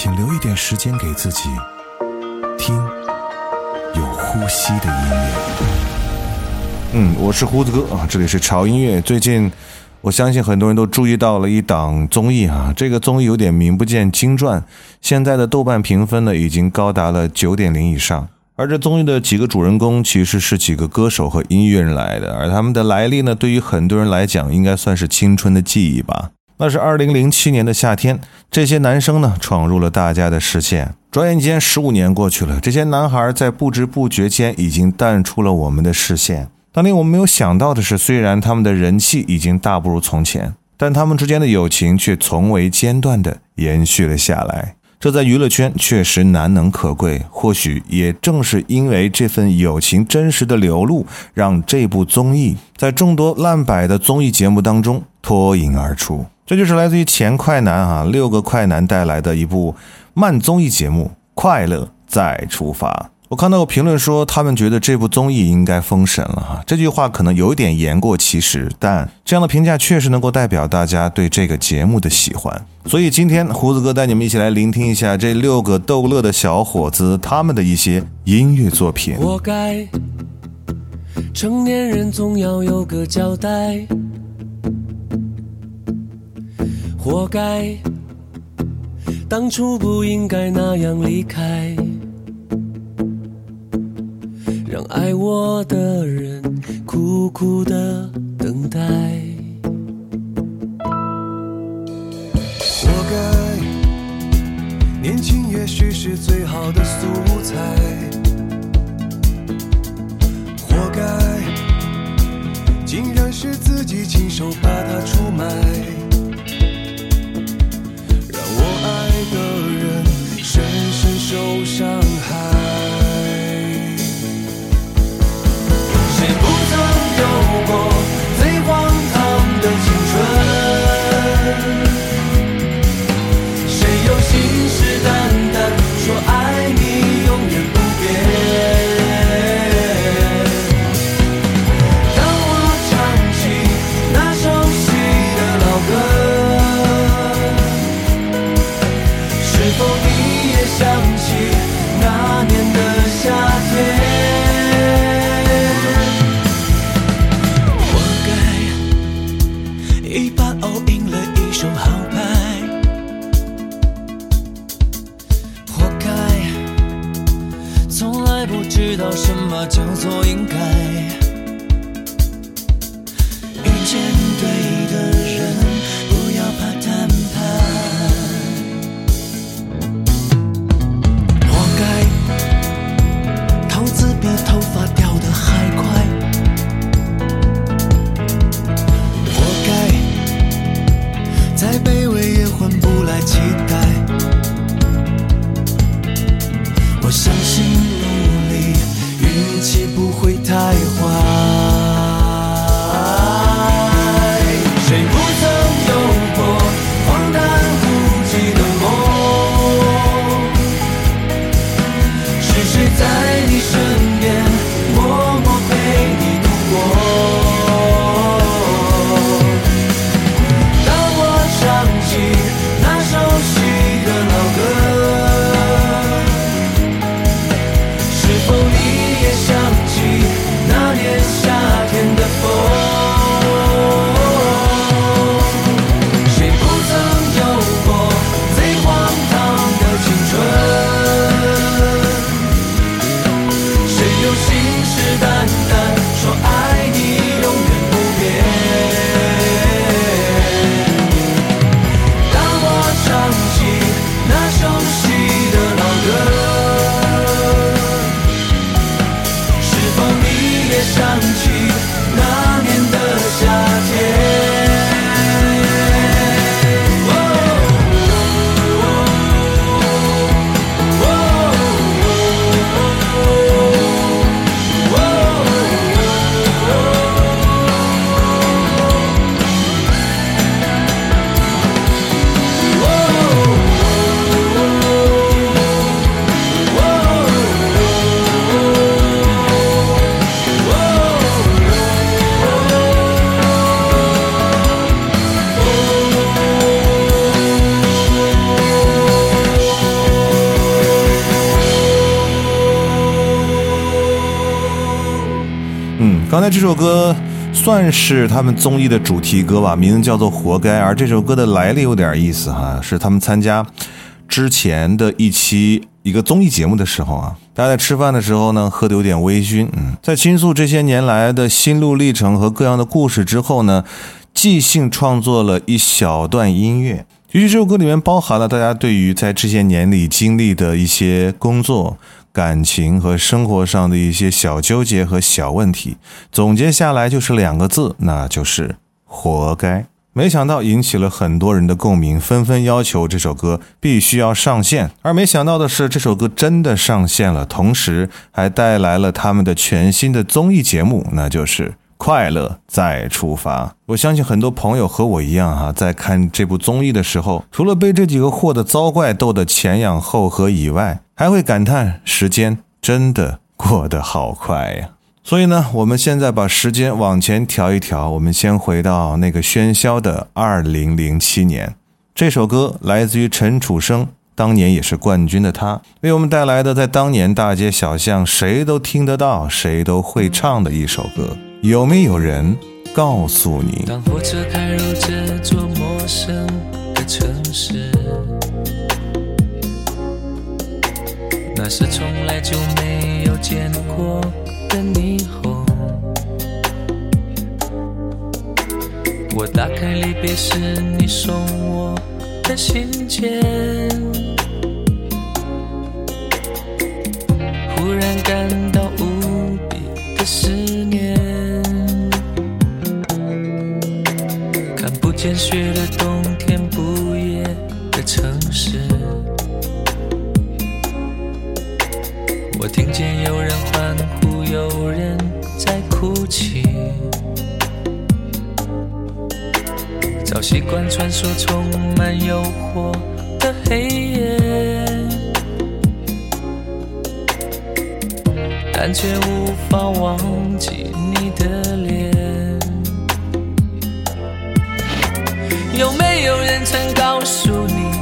请留一点时间给自己，听有呼吸的音乐。嗯，我是胡子哥啊，这里是潮音乐。最近，我相信很多人都注意到了一档综艺啊，这个综艺有点名不见经传，现在的豆瓣评分呢已经高达了九点零以上。而这综艺的几个主人公其实是几个歌手和音乐人来的，而他们的来历呢，对于很多人来讲，应该算是青春的记忆吧。那是二零零七年的夏天，这些男生呢闯入了大家的视线。转眼间十五年过去了，这些男孩在不知不觉间已经淡出了我们的视线。当年我们没有想到的是，虽然他们的人气已经大不如从前，但他们之间的友情却从未间断地延续了下来。这在娱乐圈确实难能可贵，或许也正是因为这份友情真实的流露，让这部综艺在众多烂摆的综艺节目当中脱颖而出。这就是来自于前快男啊六个快男带来的一部慢综艺节目《快乐再出发》。我看到有评论说，他们觉得这部综艺应该封神了哈。这句话可能有点言过其实，但这样的评价确实能够代表大家对这个节目的喜欢。所以今天胡子哥带你们一起来聆听一下这六个逗乐的小伙子他们的一些音乐作品。活该，成年人总要有个交代。活该，当初不应该那样离开。让爱我的人苦苦的等待。活该，年轻也许是最好的素材。活该，竟然是自己亲手把它出卖。我爱的人深深受伤害。刚才这首歌算是他们综艺的主题歌吧，名字叫做《活该》。而这首歌的来历有点意思哈，是他们参加之前的一期一个综艺节目的时候啊，大家在吃饭的时候呢，喝的有点微醺，嗯，在倾诉这些年来的心路历程和各样的故事之后呢，即兴创作了一小段音乐。其实这首歌里面包含了大家对于在这些年里经历的一些工作。感情和生活上的一些小纠结和小问题，总结下来就是两个字，那就是活该。没想到引起了很多人的共鸣，纷纷要求这首歌必须要上线。而没想到的是，这首歌真的上线了，同时还带来了他们的全新的综艺节目，那就是《快乐再出发》。我相信很多朋友和我一样哈，在看这部综艺的时候，除了被这几个货的糟怪逗得前仰后合以外，还会感叹时间真的过得好快呀！所以呢，我们现在把时间往前调一调，我们先回到那个喧嚣的二零零七年。这首歌来自于陈楚生，当年也是冠军的他，为我们带来的在当年大街小巷谁都听得到、谁都会唱的一首歌。有没有人告诉你？当火车开入这座陌生的城市。那是从来就没有见过的霓虹。我打开离别时你送我的信件，忽然感到无比的思念。见雪的冬天，不夜的城市。我听见有人欢呼，有人在哭泣。早习惯穿梭充满诱惑的黑夜，但却无法忘记你的有没有人曾告诉你，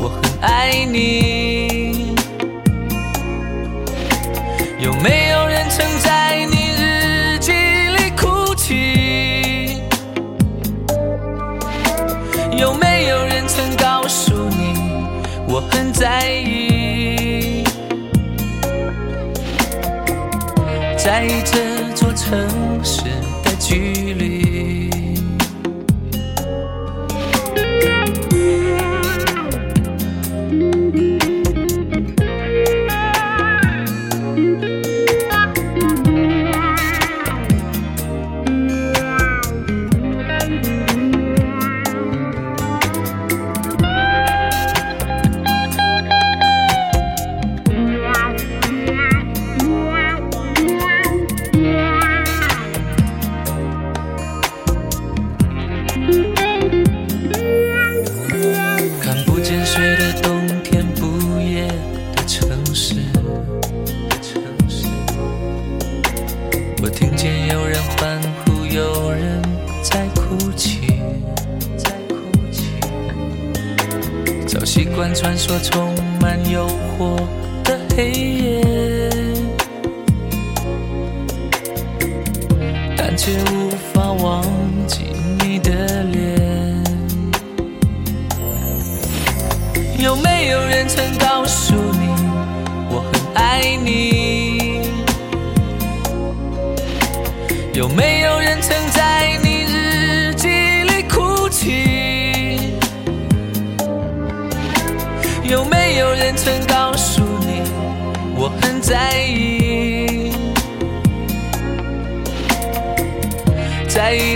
我很爱你？有没有人曾在你日记里哭泣？有没有人曾告诉你我很在意？在意这却无法忘记你的脸。有没有人曾告诉你我很爱你？有没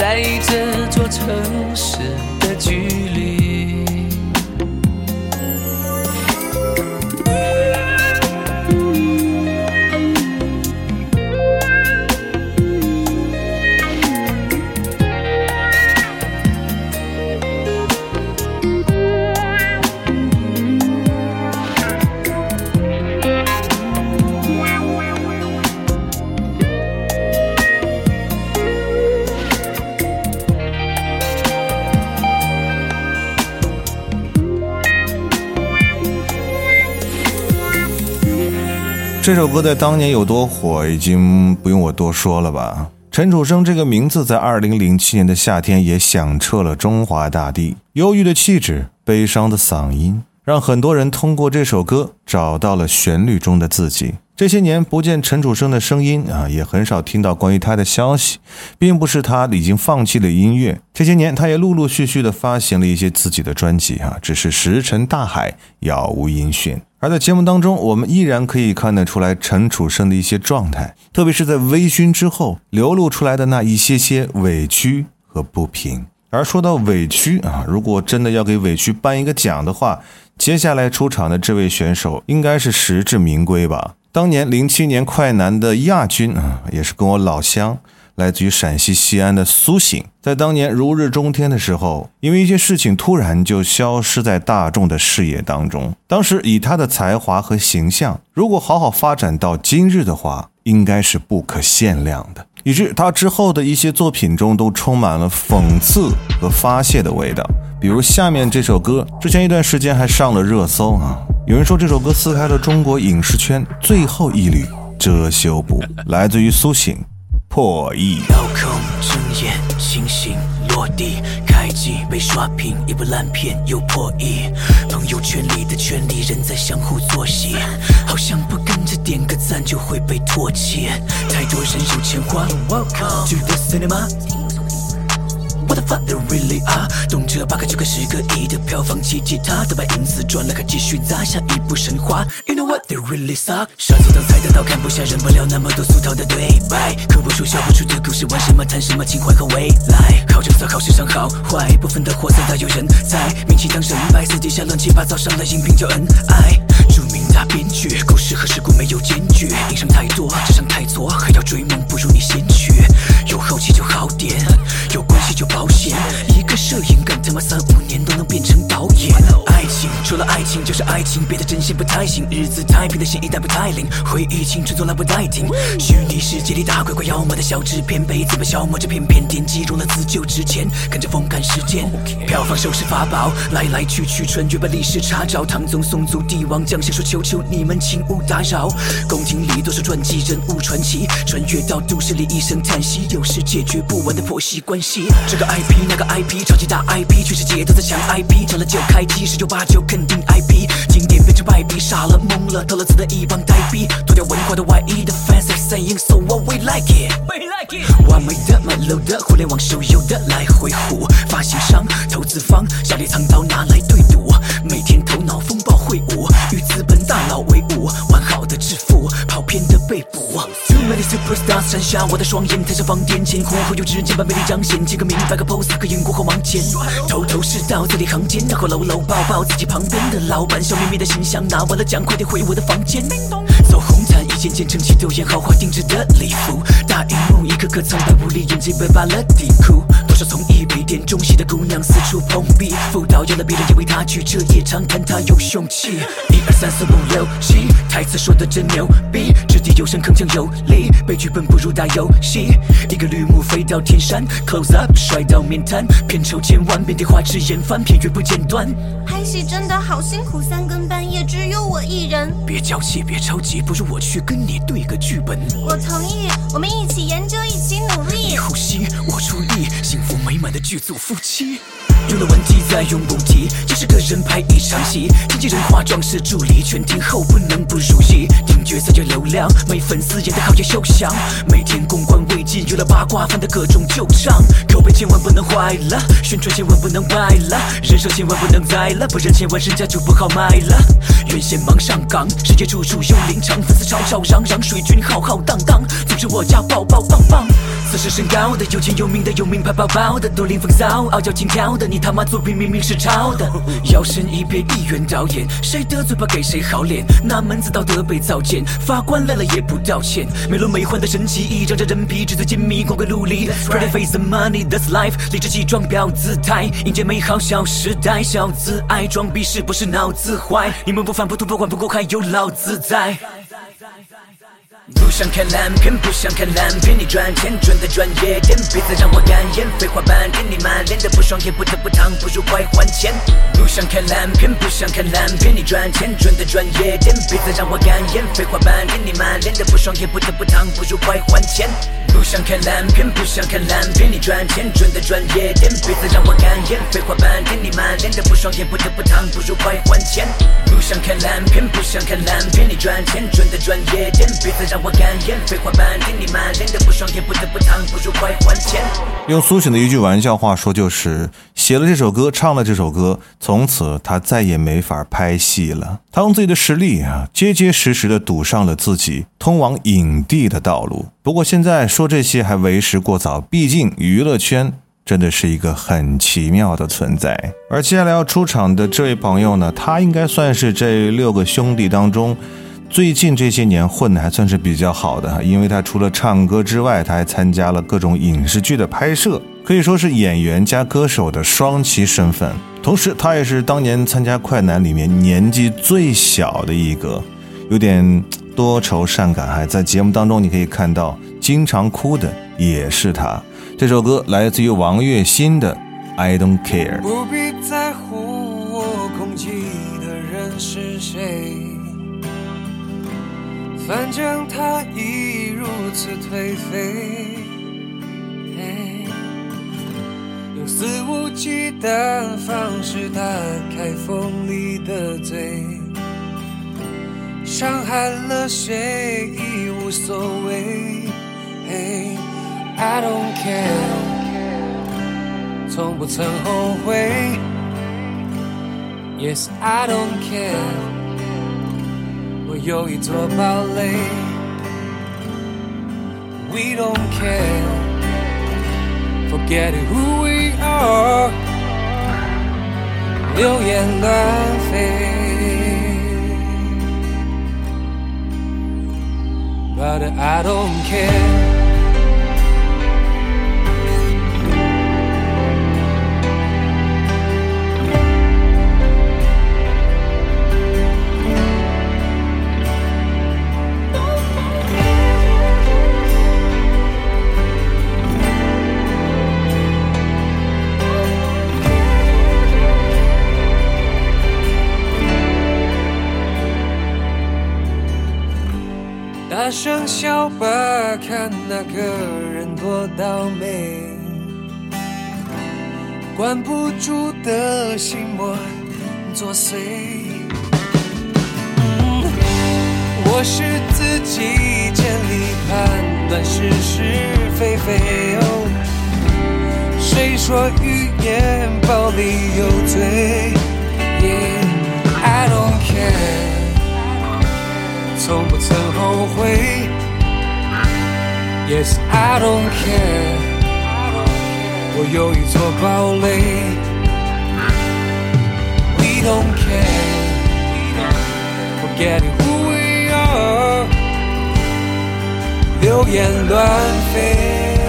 在这座城市的距这首歌在当年有多火，已经不用我多说了吧？陈楚生这个名字在二零零七年的夏天也响彻了中华大地。忧郁的气质，悲伤的嗓音，让很多人通过这首歌找到了旋律中的自己。这些年不见陈楚生的声音啊，也很少听到关于他的消息，并不是他已经放弃了音乐。这些年，他也陆陆续续的发行了一些自己的专辑啊，只是石沉大海，杳无音讯。而在节目当中，我们依然可以看得出来陈楚生的一些状态，特别是在微醺之后流露出来的那一些些委屈和不平。而说到委屈啊，如果真的要给委屈颁一个奖的话，接下来出场的这位选手应该是实至名归吧。当年零七年快男的亚军啊，也是跟我老乡，来自于陕西西安的苏醒，在当年如日中天的时候，因为一些事情突然就消失在大众的视野当中。当时以他的才华和形象，如果好好发展到今日的话，应该是不可限量的。以致他之后的一些作品中都充满了讽刺和发泄的味道，比如下面这首歌，之前一段时间还上了热搜啊。有人说这首歌撕开了中国影视圈最后一缕遮羞布，来自于苏醒，破译。遥控睁眼，清醒落地，被刷屏，一部烂片又破亿。朋友圈里的圈里人在相互作戏，好像不跟着点个赞就会被唾弃。太多人有钱花，Welcome to the cinema。What the fuck they really are？动辄八个九个十个亿的票房，奇迹他都把银子赚了，还继续砸下一部神话。You know what they really suck？杀鸡刀菜的刀，看不下，忍不了那么多俗套的对白，刻不出笑不出的故事，玩什么谈什么情怀和未来？考政策考市场好坏，不分的货色大有人在，名气当神败，私底下乱七八糟，上了荧屏叫恩爱。著名大编剧，故事和事故没有间距，影声太多，智商太挫，还要追梦，不如你先去。有好奇就好点，有关系就保险。一个摄影干他妈三五年都能变成导演。爱情除了爱情就是爱情，别的真心不太行。日子太平的心一旦不太灵，回忆青春从来不待停。虚拟世界里打鬼怪妖魔的小纸片被资本消磨着，片片点击融了字就值钱。跟着风赶时间，票房收视法宝，来来去去穿越把历史查找。唐宗宋祖帝王将相说求求你们请勿打扰。宫廷里多少传记人物传奇，穿越到都市里一声叹息。有时解决不完的婆媳关系，这个 IP 那个 IP，超级大 IP，全世界都在抢 IP，抢了就开机，十有八九肯定 IP，经典变成败笔，傻了懵了，投了资的一帮呆逼，脱掉文化的外衣的 fans are saying so what we like it，完美的满楼的互联网手游的来回呼，发行商投资方下列藏刀拿来对赌，每天头脑风暴会晤，与资本大佬为伍，被捕。Too many superstars 闪瞎我的双眼，台上放电前，忽忽悠之间把魅力彰显，几个明白个 pose，个眼过后往前，头头是道，字里行间，然后搂搂抱抱自己旁边的老板，笑眯眯的形象，拿完了奖快点回我的房间。走红毯，一件件整齐都演豪华定制的礼服，大荧幕一颗颗苍白无力，眼睛被扒了底裤。多少从一杯店中戏的姑娘四处碰壁，辅导有了别人也为她去彻夜长谈，她有勇气。一二三四五六七，台词说的真牛逼，掷地有声铿锵有力，背剧本不如打游戏。一个绿幕飞到天山，close up 摔到面瘫，片酬千万，遍地花枝言翻，片约不间断。拍戏真的好辛苦，三更半夜只有我一人。别娇气，别着急，不如我去跟你对个剧本。我同意，我们一起研究，一起努力你。呼吸，的剧组夫妻。有了问题再永不提，这是个人拍一场戏，经纪人化妆师助理，全天候不能不如意。听角色有流量，没粉丝演的好也休想。每天公关危机，有了八卦翻的各种旧账，口碑千万不能坏了，宣传千万不能败了，人设千万不能栽了，不然千万身价就不好卖了。原先忙上岗，世界处处有灵场，粉丝吵吵嚷嚷，水军浩浩荡荡，总之我家爆爆棒棒。自视身高的，有钱有名的，有名牌包包的，都领风骚，傲娇轻佻的，你他妈作品明明是抄的。摇身一变一员导演，谁的嘴巴给谁好脸？那门子道德被糟践，法官来了也不道歉。美轮美奂的神奇，一张张人皮纸醉金迷，光怪陆离。Pretty face and money, that's life，理直气壮表姿态，迎接美好小时代，小自爱，装逼是不是脑子坏？你们不反不吐不管不顾，还有老子在。不想看烂片，不想看烂片，你赚钱赚的专业点，别再让我干眼。废话半天，你满脸的不爽，也不得不躺，不如快还钱。不想看烂片，不想看烂片，你赚钱赚的专业点，别再让我干眼。废话半天，你满脸的不爽，也不得不躺，不如快还钱。不想看烂片，不想看烂片，你赚钱赚的专业点，别再让我干眼。废话半天，你满脸的不爽，也不得不躺，不如快还钱。不想看烂片，不想看烂片，你赚钱赚的专业点，别再让我干眼。废话半天，你满脸的不爽，也不得不烫，不如快还钱。用苏醒的一句玩笑话说，就是写了这首歌，唱了这首歌，从此他再也没法拍戏了。他用自己的实力啊，结结实实的堵上了自己通往影帝的道路。不过现在说这些还为时过早，毕竟娱乐圈真的是一个很奇妙的存在。而接下来要出场的这位朋友呢，他应该算是这六个兄弟当中。最近这些年混的还算是比较好的，因为他除了唱歌之外，他还参加了各种影视剧的拍摄，可以说是演员加歌手的双栖身份。同时，他也是当年参加快男里面年纪最小的一个，有点多愁善感。还在节目当中，你可以看到经常哭的也是他。这首歌来自于王栎鑫的《I Don't Care》。不必在乎反正他已如此颓废，用肆无忌惮方式打开锋利的嘴，伤害了谁已无所谓。I don't care，从不曾后悔。Yes I don't care。我有一座堡垒，We don't care, forget who we are，流言乱飞，But I don't care。 大声笑吧，看那个人多倒霉。关不住的心魔作祟。我是自己建立判断是是非非。哦，谁说语言暴力有罪？I don't care。从不曾后悔。Yes, I don't care。我有一座堡垒。We don't care. Forgetting who we are。流言乱飞。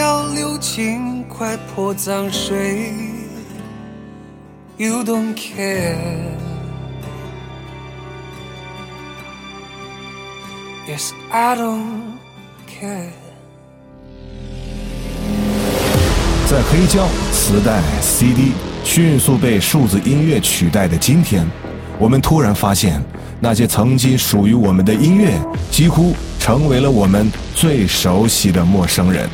要流尽快泼脏水。You don't care. Yes, I don't care. 在黑胶、磁带、CD 迅速被数字音乐取代的今天。我们突然发现，那些曾经属于我们的音乐，几乎成为了我们最熟悉的陌生人。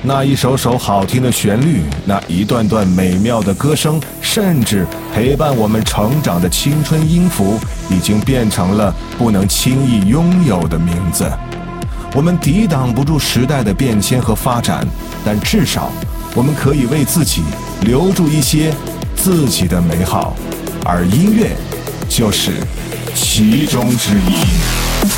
那一首首好听的旋律，那一段段美妙的歌声，甚至陪伴我们成长的青春音符，已经变成了不能轻易拥有的名字。我们抵挡不住时代的变迁和发展，但至少我们可以为自己留住一些自己的美好，而音乐就是其中之一。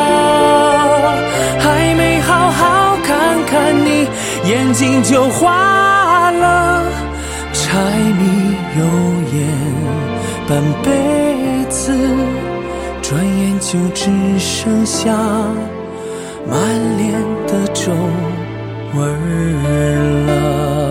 眼睛就花了，柴米油盐半辈子，转眼就只剩下满脸的皱纹了。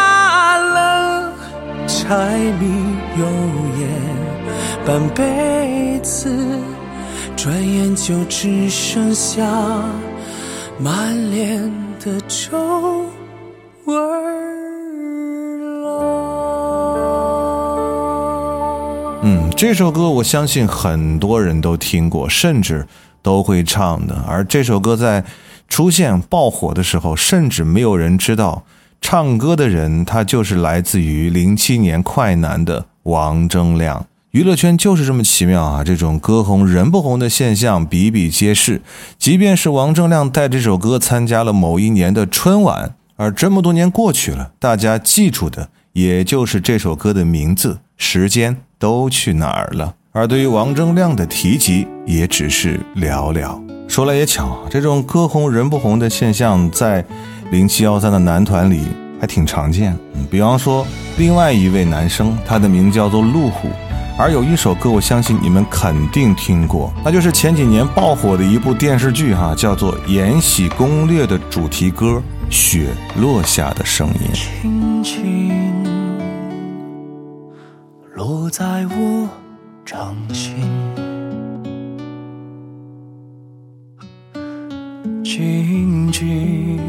柴米油盐半辈子，转眼就只剩下满脸的皱纹了。嗯，这首歌我相信很多人都听过，甚至都会唱的。而这首歌在出现爆火的时候，甚至没有人知道，唱歌的人他就是来自于零七年快男的王铮亮。娱乐圈就是这么奇妙啊！这种歌红人不红的现象比比皆是。即便是王铮亮带这首歌参加了某一年的春晚，而这么多年过去了，大家记住的也就是这首歌的名字。时间都去哪儿了？而对于王铮亮的提及，也只是寥寥。说来也巧，这种歌红人不红的现象，在零七幺三的男团里还挺常见。比方说，另外一位男生，他的名叫做路虎。而有一首歌，我相信你们肯定听过，那就是前几年爆火的一部电视剧哈，叫做《延禧攻略》的主题歌《雪落下的声音》。轻轻落在我掌心，静静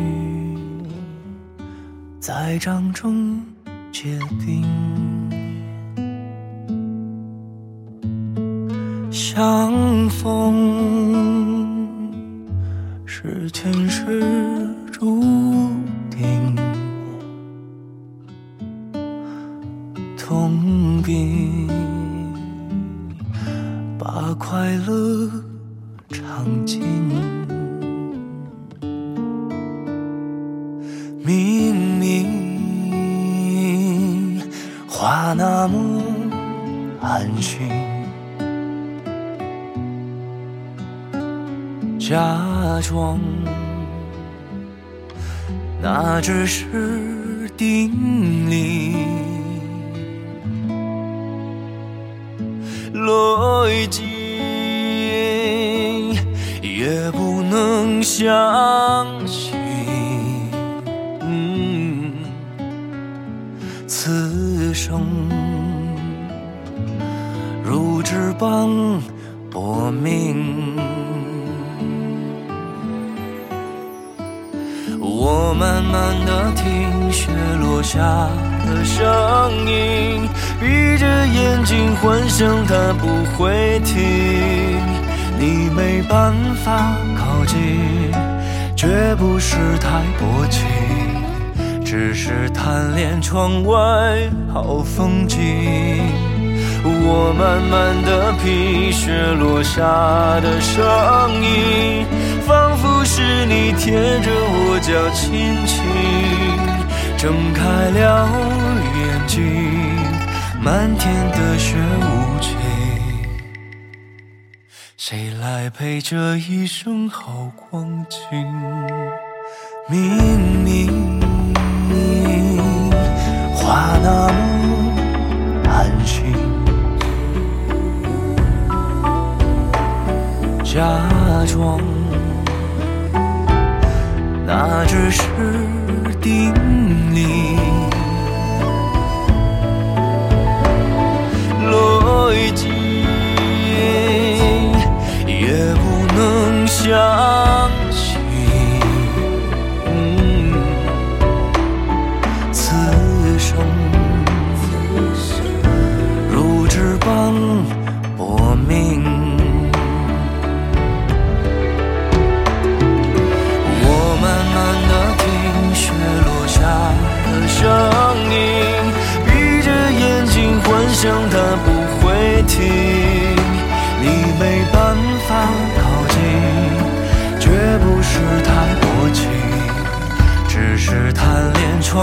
在掌中结冰。相逢是前世雪落下的声音，闭着眼睛幻想它不会停。你没办法靠近，绝不是太薄情，只是贪恋窗外好风景。我慢慢的品雪落下的声音，仿佛是你贴着我脚轻轻睁开了眼睛，漫天的雪无情，谁来陪这一生好光景？明明话那么安心。假装那只是定家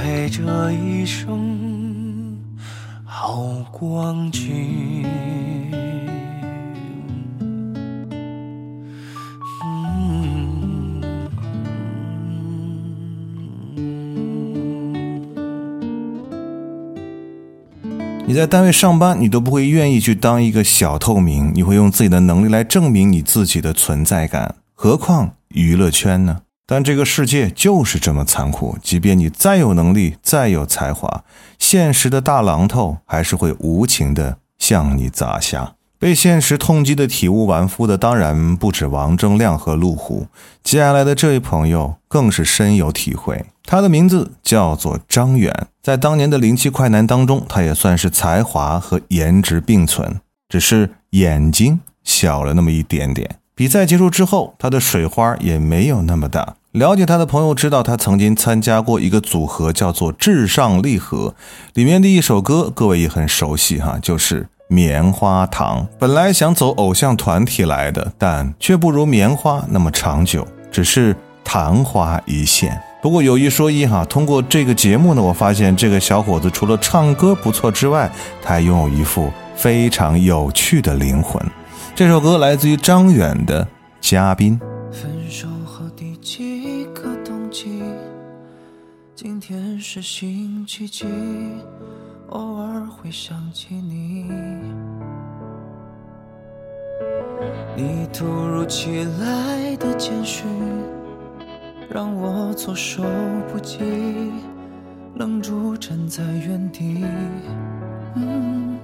陪这一生好光景？你在单位上班，你都不会愿意去当一个小透明，你会用自己的能力来证明你自己的存在感。何况娱乐圈呢？但这个世界就是这么残酷，即便你再有能力、再有才华，现实的大榔头还是会无情的向你砸下。被现实痛击的体无完肤的，当然不止王铮亮和陆虎，接下来的这位朋友更是深有体会。他的名字叫做张远，在当年的零七快男当中，他也算是才华和颜值并存，只是眼睛小了那么一点点。比赛结束之后，他的水花也没有那么大。了解他的朋友知道，他曾经参加过一个组合，叫做至上励合，里面的一首歌，各位也很熟悉哈，就是《棉花糖》。本来想走偶像团体来的，但却不如棉花那么长久，只是昙花一现。不过有一说一哈，通过这个节目呢，我发现这个小伙子除了唱歌不错之外，他还拥有一副非常有趣的灵魂。这首歌来自于张远的《嘉宾》。分手后第几个冬季？今天是星期几？偶尔会想起你。你突如其来的简讯，让我措手不及，愣住站在原地。嗯，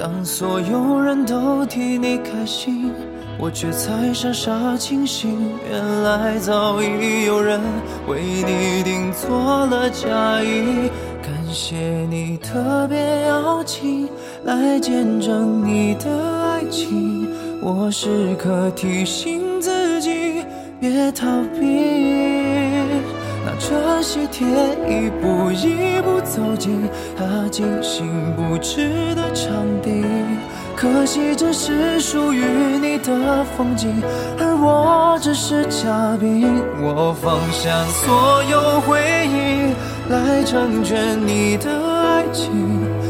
当所有人都替你开心。我却才傻傻清醒，原来早已有人为你订做了嫁衣。感谢你特别邀请来见证你的爱情，我时刻提醒自己别逃避。这些天一步一步走进他精心布置的场地。可惜这是属于你的风景，而我只是嘉宾。我放下所有回忆来成全你的爱情，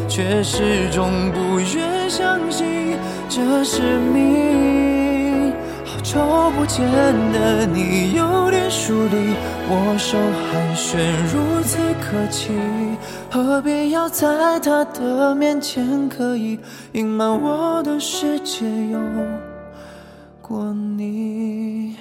却始终不愿相信这是命。瞅不见的你有点疏离，握手寒暄如此客气。何必要在他的面前刻意隐瞒我的世界有过你？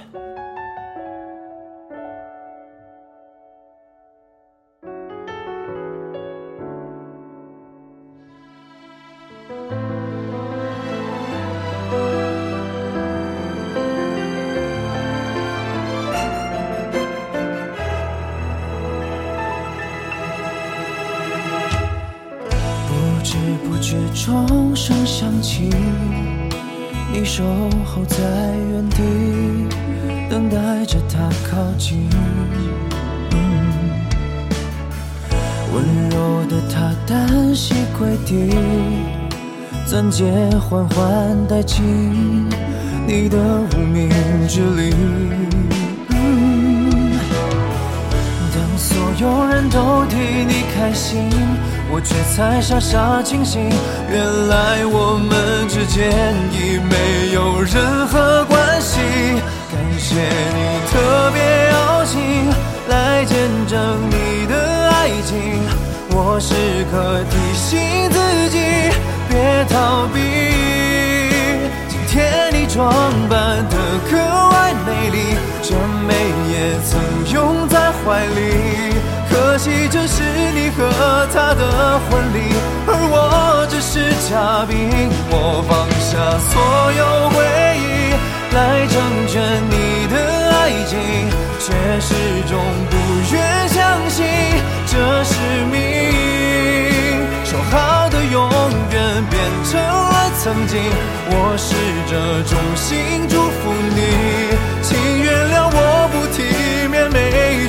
钻戒缓缓戴进你的无名指里。当所有人都替你开心，我却才傻傻清醒。原来我们之间已没有任何关系。感谢你特别邀请来见证你的爱情，我时刻提醒自己逃避。今天你装扮得格外美丽，这美也曾拥在怀里。可惜这是你和他的婚礼，而我只是嘉宾。我放下所有回忆来成全你的爱情，却始终不愿相信这是命。成了曾经，我试着衷心祝福你，请原谅我不体面没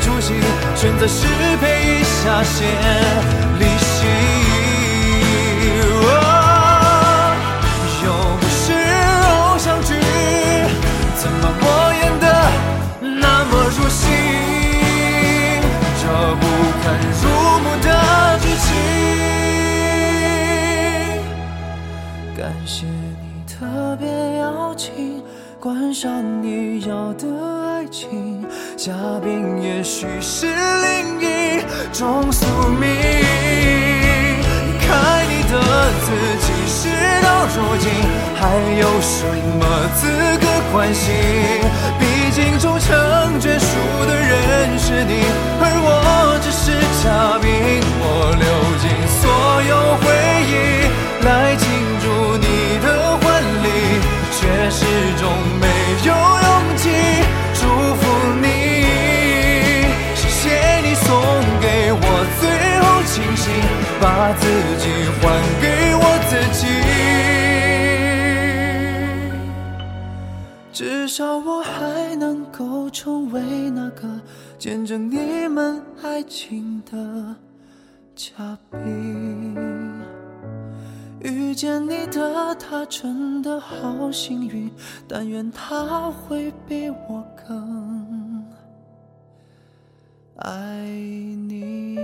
出息，选择失陪一下先离席。又不是偶像剧，怎么我感谢你特别邀请，观赏你要的爱情，嘉宾也许是另一种宿命。离开你的自己，事到如今还有什么资格关心？毕竟终成眷属的人是你，而我只是嘉把自己还给我自己。至少我还能够成为那个见证你们爱情的嘉宾。遇见你的他真的好幸运，但愿他会比我更爱你。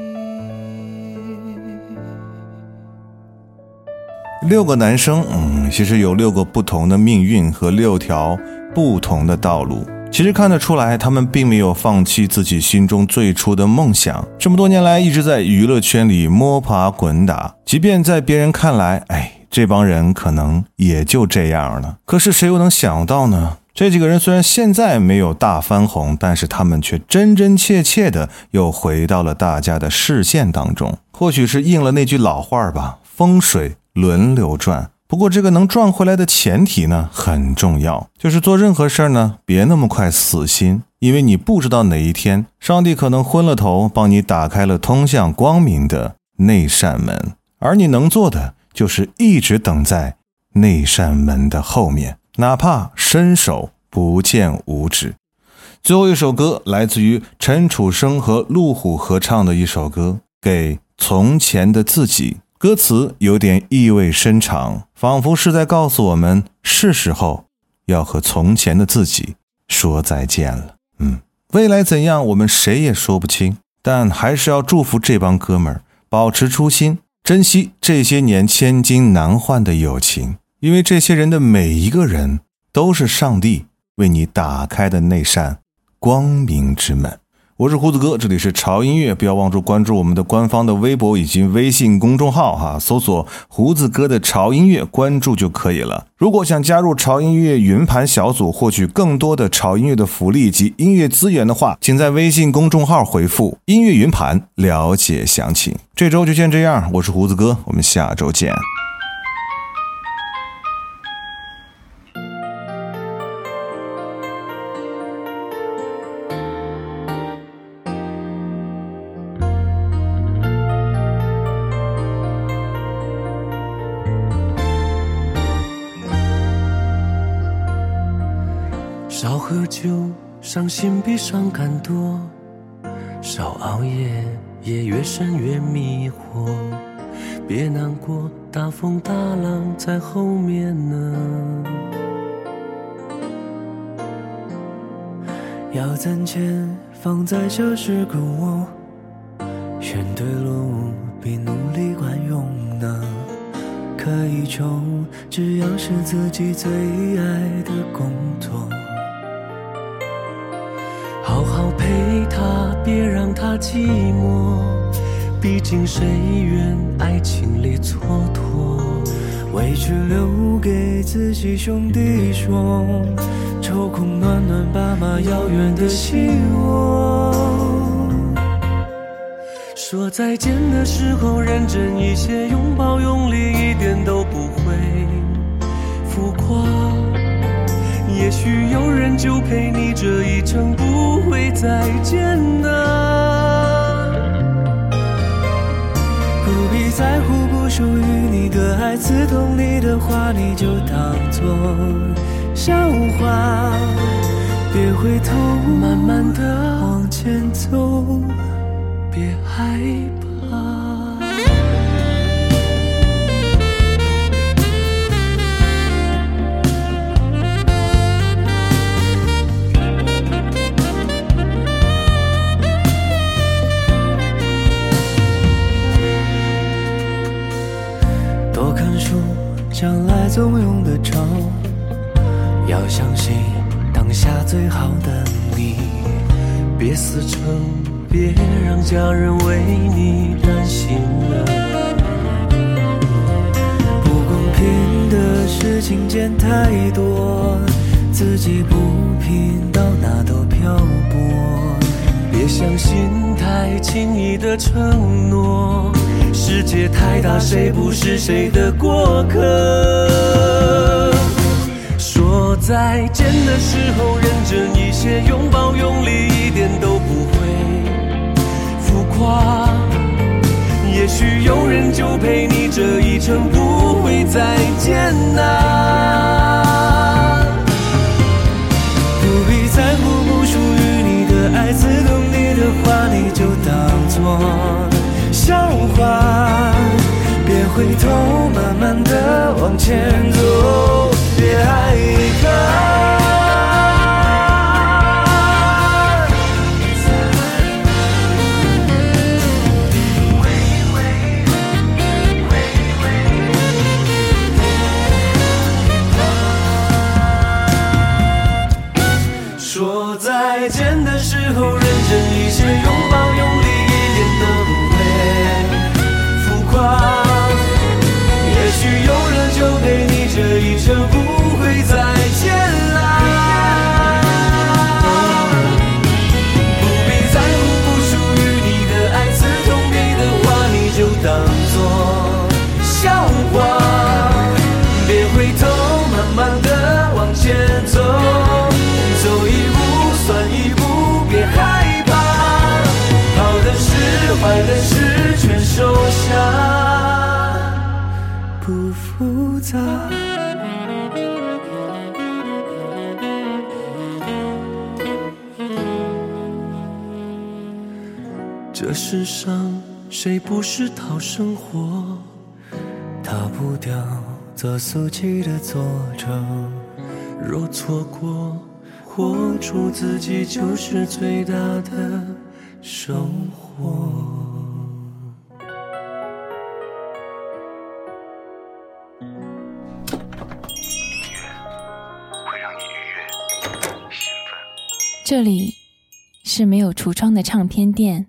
六个男生，嗯，其实有六个不同的命运和六条不同的道路。其实看得出来，他们并没有放弃自己心中最初的梦想。这么多年来，一直在娱乐圈里摸爬滚打。即便在别人看来，哎，这帮人可能也就这样了。可是谁又能想到呢？这几个人虽然现在没有大翻红，但是他们却真真切切的又回到了大家的视线当中。或许是应了那句老话吧：“风水轮流转。”不过，这个能赚回来的前提呢很重要，就是做任何事儿呢，别那么快死心，因为你不知道哪一天，上帝可能昏了头，帮你打开了通向光明的那扇门，而你能做的就是一直等在那扇门的后面，哪怕伸手不见五指。最后一首歌来自于陈楚生和陆虎合唱的一首歌，《给从前的自己》。歌词有点意味深长，仿佛是在告诉我们，是时候要和从前的自己说再见了。嗯，未来怎样，我们谁也说不清，但还是要祝福这帮哥们儿保持初心，珍惜这些年千金难换的友情，因为这些人的每一个人都是上帝为你打开的那扇光明之门。我是胡子哥，这里是潮音乐，不要忘记关注我们的官方的微博以及微信公众号哈，搜索“胡子哥的潮音乐”，关注就可以了。如果想加入潮音乐云盘小组，获取更多的潮音乐的福利及音乐资源的话，请在微信公众号回复“音乐云盘”了解详情。这周就先这样，我是胡子哥，我们下周见。大风大浪在后面呢。要攒钱放在小时个我，选对路比努力管用呢。可以穷，只要是自己最爱的工作。好好陪他，别让他寂寞。毕竟谁愿爱情里蹉跎？委屈留给自己兄弟说，抽空暖暖爸妈遥远的心窝。说再见的时候认真一些，拥抱用力一点都不会浮夸。也许有人就陪你这一程，不会再见刺痛你的话，你就当作笑话。别回头，慢慢的往前走，家人为你担心了。不公平的事情见太多，自己不拼到哪都漂泊。别相信太轻易的承诺，世界太大，谁不是谁的过客？说再见的时候认真一些，拥抱用力一点都有人就陪你这一程不会再见呐不必在乎不属于你的爱刺痛你的话你就当作笑话。别回头慢慢的往前走。这世上谁不是讨生活？逃不掉做俗气的作者。若错过，活出自己就是最大的收获。这里是没有橱窗的唱片店，